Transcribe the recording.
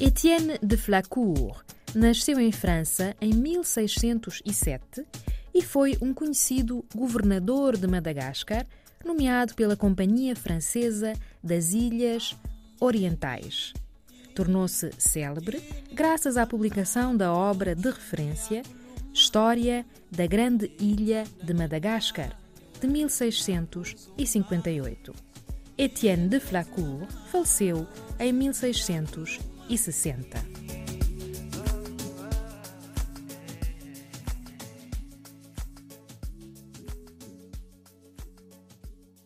Étienne de Flacourt nasceu em França em 1607 e foi um conhecido governador de Madagascar, nomeado pela Companhia Francesa das Ilhas Orientais. Tornou-se célebre graças à publicação da obra de referência História da Grande Ilha de Madagascar, de 1658. Étienne de Flacourt faleceu em 1660.